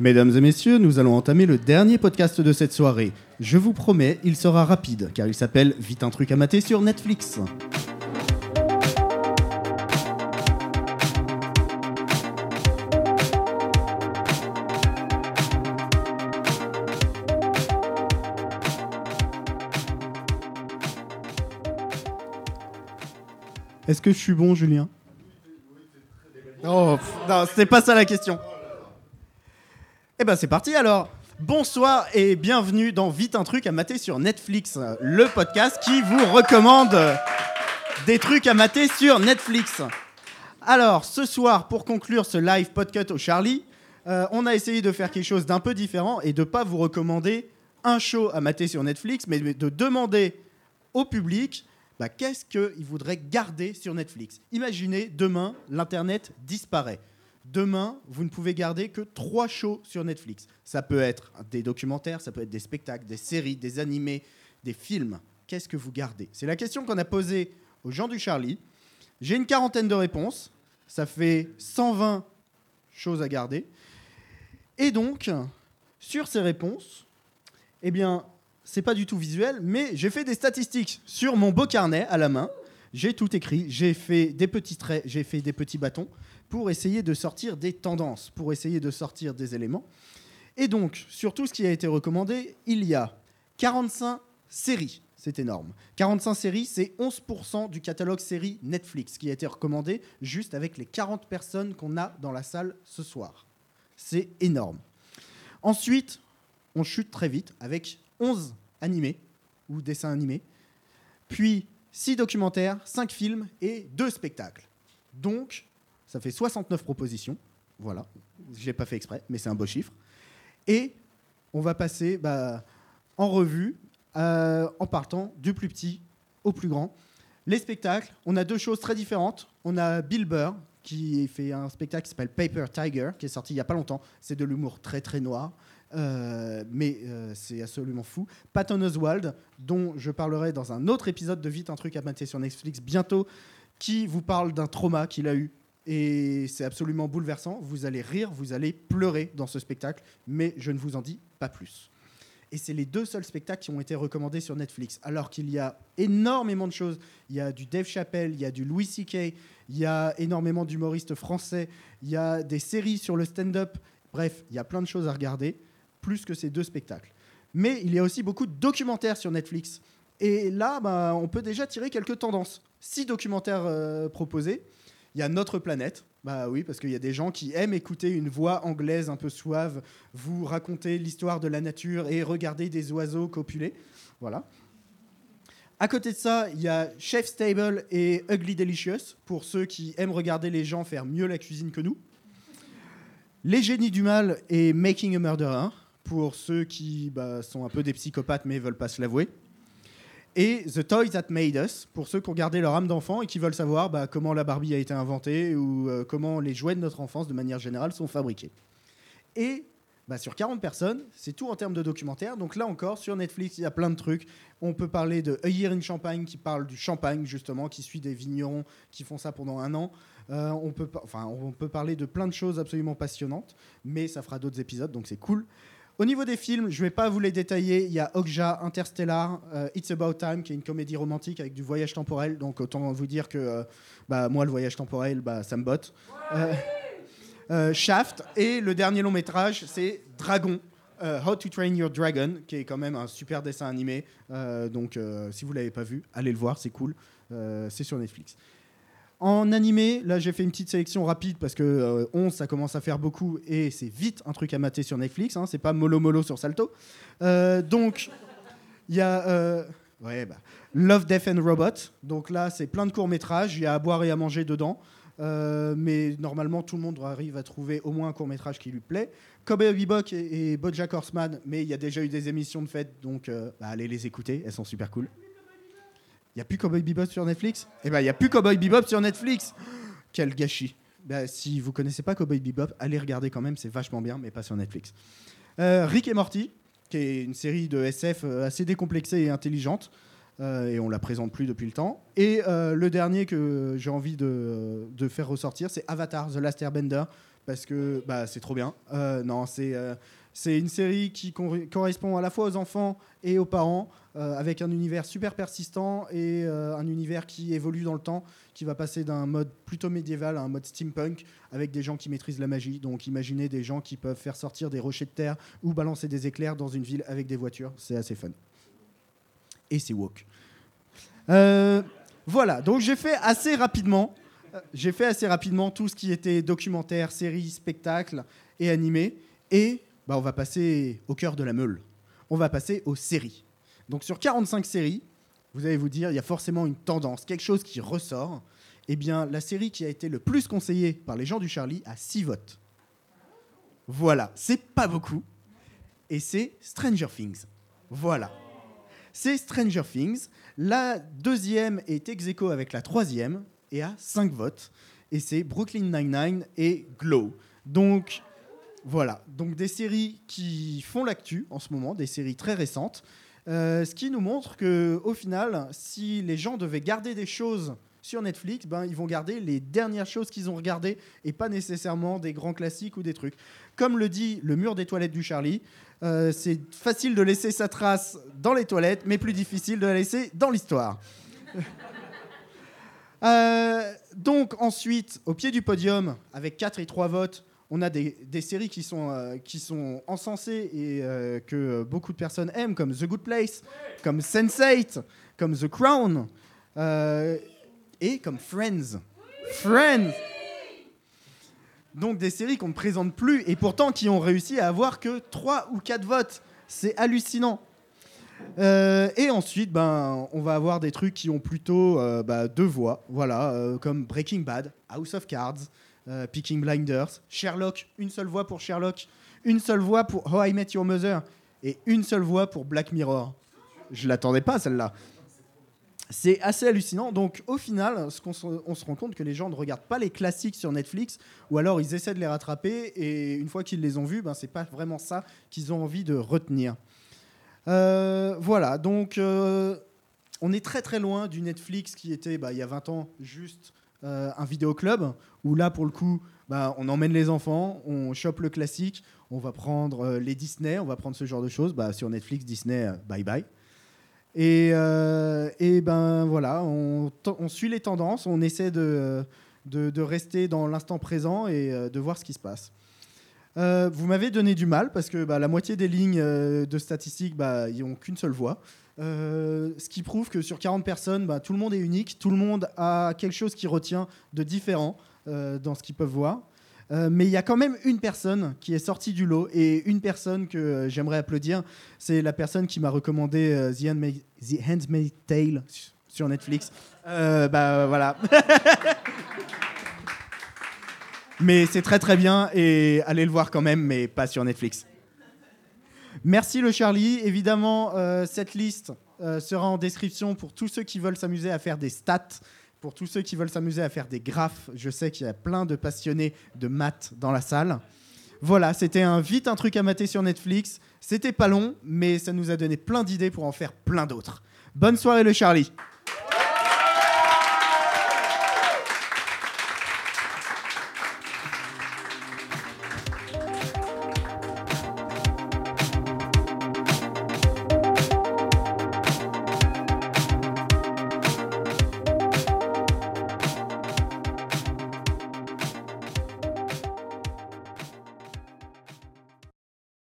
Mesdames et messieurs, nous allons entamer le dernier podcast de cette soirée. Je vous promets, il sera rapide, car il s'appelle Vite un truc à mater sur Netflix. Est-ce que je suis bon, Julien? Pff, non, c'était pas ça la question. Eh ben c'est parti alors. Bonsoir et bienvenue dans Vite un truc à mater sur Netflix, le podcast qui vous recommande des trucs à mater sur Netflix. Alors, ce soir, pour conclure ce live podcast au Charlie, euh, on a essayé de faire quelque chose d'un peu différent et de pas vous recommander un show à mater sur Netflix, mais de demander au public bah, qu'est-ce qu'il voudrait garder sur Netflix? Imaginez, demain, l'Internet disparaît. Demain, vous ne pouvez garder que trois shows sur Netflix. Ça peut être des documentaires, ça peut être des spectacles, des séries, des animés, des films. Qu'est-ce que vous gardez? C'est la question qu'on a posée aux gens du Charlie. J'ai une quarantaine de réponses. Ça fait 120 choses à garder. Et donc, sur ces réponses, eh bien, c'est pas du tout visuel, mais j'ai fait des statistiques sur mon beau carnet à la main. J'ai tout écrit, j'ai fait des petits traits, j'ai fait des petits bâtons pour essayer de sortir des tendances, pour essayer de sortir des éléments. Et donc, sur tout ce qui a été recommandé, il y a 45 séries. C'est énorme. 45 séries, c'est 11% du catalogue série Netflix qui a été recommandé juste avec les 40 personnes qu'on a dans la salle ce soir. C'est énorme. Ensuite, on chute très vite avec 11 animés ou dessins animés, puis 6 documentaires, 5 films et 2 spectacles. Donc, ça fait 69 propositions. Voilà, je l'ai pas fait exprès, mais c'est un beau chiffre. Et on va passer bah, en revue euh, en partant du plus petit au plus grand. Les spectacles, on a deux choses très différentes. On a Bill Burr qui fait un spectacle qui s'appelle Paper Tiger, qui est sorti il y a pas longtemps. C'est de l'humour très très noir. Euh, mais euh, c'est absolument fou. Patton Oswald, dont je parlerai dans un autre épisode de Vite un truc à mater sur Netflix bientôt, qui vous parle d'un trauma qu'il a eu. Et c'est absolument bouleversant. Vous allez rire, vous allez pleurer dans ce spectacle, mais je ne vous en dis pas plus. Et c'est les deux seuls spectacles qui ont été recommandés sur Netflix, alors qu'il y a énormément de choses. Il y a du Dave Chappelle, il y a du Louis C.K., il y a énormément d'humoristes français, il y a des séries sur le stand-up. Bref, il y a plein de choses à regarder plus que ces deux spectacles. Mais il y a aussi beaucoup de documentaires sur Netflix. Et là, bah, on peut déjà tirer quelques tendances. Six documentaires euh, proposés. Il y a Notre planète. Bah oui, parce qu'il y a des gens qui aiment écouter une voix anglaise un peu suave, vous raconter l'histoire de la nature et regarder des oiseaux copuler. Voilà. À côté de ça, il y a Chef Stable et Ugly Delicious, pour ceux qui aiment regarder les gens faire mieux la cuisine que nous. Les génies du mal et Making a Murderer, pour ceux qui bah, sont un peu des psychopathes mais veulent pas se l'avouer. Et The Toys That Made Us, pour ceux qui ont gardé leur âme d'enfant et qui veulent savoir bah, comment la Barbie a été inventée ou euh, comment les jouets de notre enfance, de manière générale, sont fabriqués. Et bah, sur 40 personnes, c'est tout en termes de documentaires. Donc là encore, sur Netflix, il y a plein de trucs. On peut parler de A Year in Champagne, qui parle du champagne, justement, qui suit des vignerons qui font ça pendant un an. Euh, on, peut, enfin, on peut parler de plein de choses absolument passionnantes, mais ça fera d'autres épisodes, donc c'est cool. Au niveau des films, je ne vais pas vous les détailler. Il y a Okja, Interstellar, euh, It's About Time, qui est une comédie romantique avec du voyage temporel. Donc autant vous dire que euh, bah, moi, le voyage temporel, bah, ça me botte. Euh, Shaft. Et le dernier long métrage, c'est Dragon. How to Train Your Dragon, qui est quand même un super dessin animé. donc si vous ne l'avez pas vu, allez le voir, c'est cool. c'est sur Netflix. En animé, là j'ai fait une petite sélection rapide parce que 11 ça commence à faire beaucoup et c'est vite un truc à mater sur Netflix, hein, c'est pas mollo mollo sur Salto. Euh, donc il y a euh, bah, Love, Death and Robot, donc là c'est plein de courts métrages, il y a à boire et à manger dedans. Euh, mais normalement, tout le monde arrive à trouver au moins un court métrage qui lui plaît. Cowboy Bebop et, et BoJack Horseman, mais il y a déjà eu des émissions de fête, donc bah, allez les écouter, elles sont super cool. Il n'y a plus Cowboy Bebop sur Netflix? Eh ben, il n'y a plus Cowboy Bebop sur Netflix Quel gâchis ben, Si vous connaissez pas Cowboy Bebop, allez regarder quand même, c'est vachement bien, mais pas sur Netflix. Euh, Rick et Morty, qui est une série de SF euh, assez décomplexée et intelligente, euh, et on la présente plus depuis le temps. Et le dernier que j'ai envie de, de, faire ressortir, c'est Avatar, The Last Airbender, parce que bah, c'est trop bien. Non, c'est c'est une série qui cor- correspond à la fois aux enfants et aux parents, euh, avec un univers super persistant et euh, un univers qui évolue dans le temps, qui va passer d'un mode plutôt médiéval à un mode steampunk, avec des gens qui maîtrisent la magie. Donc imaginez des gens qui peuvent faire sortir des rochers de terre ou balancer des éclairs dans une ville avec des voitures. C'est assez fun. Et c'est woke. Euh, voilà, donc j'ai fait assez rapidement. J'ai fait assez rapidement tout ce qui était documentaire, série, spectacle et animé. Et bah, on va passer au cœur de la meule. On va passer aux séries. Donc sur 45 séries, vous allez vous dire, il y a forcément une tendance, quelque chose qui ressort. Eh bien, la série qui a été le plus conseillée par les gens du Charlie a 6 votes. Voilà, c'est pas beaucoup. Et c'est Stranger Things. Voilà. C'est Stranger Things. La deuxième est ex avec la troisième et a 5 votes. Et c'est Brooklyn Nine-Nine et Glow. Donc, voilà. Donc, des séries qui font l'actu en ce moment, des séries très récentes. Euh, ce qui nous montre que, au final, si les gens devaient garder des choses sur Netflix, ben, ils vont garder les dernières choses qu'ils ont regardées et pas nécessairement des grands classiques ou des trucs. Comme le dit le mur des toilettes du Charlie, euh, c'est facile de laisser sa trace dans les toilettes, mais plus difficile de la laisser dans l'histoire. Euh, donc ensuite, au pied du podium, avec 4 et 3 votes, on a des, séries qui sont, euh, qui sont encensées et euh, que beaucoup de personnes aiment, comme The Good Place, comme Sense8, comme The Crown, euh, et comme Friends. Friends Donc des séries qu'on ne présente plus et pourtant qui ont réussi à avoir que 3 ou 4 votes. C'est hallucinant. Et ensuite, ben, on va avoir des trucs qui ont plutôt bah, deux voix, voilà, comme Breaking Bad, House of Cards, euh, Peaking Blinders, Sherlock, une seule voix pour Sherlock, une seule voix pour How I Met Your Mother et une seule voix pour Black Mirror. Je l'attendais pas celle-là. C'est assez hallucinant. Donc au final, ce se, on se rend compte que les gens ne regardent pas les classiques sur Netflix, ou alors ils essaient de les rattraper et une fois qu'ils les ont vus, ben c'est pas vraiment ça qu'ils ont envie de retenir. Euh, voilà, donc euh, on est très très loin du Netflix qui était bah, il y a 20 ans juste euh, un vidéoclub, où là pour le coup bah, on emmène les enfants, on chope le classique, on va prendre euh, les Disney, on va prendre ce genre de choses. Bah, sur Netflix, Disney, euh, bye bye. Et, euh, ben voilà, on, suit les tendances, on essaie de, rester dans l'instant présent et de voir ce qui se passe. Vous m'avez donné du mal parce que bah, la moitié des lignes de statistiques, bah, n'ont qu'une seule voix. Euh, ce qui prouve que sur 40 personnes, bah, tout le monde est unique, tout le monde a quelque chose qui retient de différent euh, dans ce qu'ils peuvent voir. Euh, mais il y a quand même une personne qui est sortie du lot et une personne que j'aimerais applaudir. C'est la personne qui m'a recommandé The, Handma- The Handmaid's Tale sur Netflix. Bah voilà. mais c'est très très bien et allez le voir quand même, mais pas sur Netflix. Merci le Charlie. Évidemment, euh, cette liste euh, sera en description pour tous ceux qui veulent s'amuser à faire des stats, pour tous ceux qui veulent s'amuser à faire des graphes. Je sais qu'il y a plein de passionnés de maths dans la salle. Voilà, c'était un vite un truc à mater sur Netflix. C'était pas long, mais ça nous a donné plein d'idées pour en faire plein d'autres. Bonne soirée le Charlie.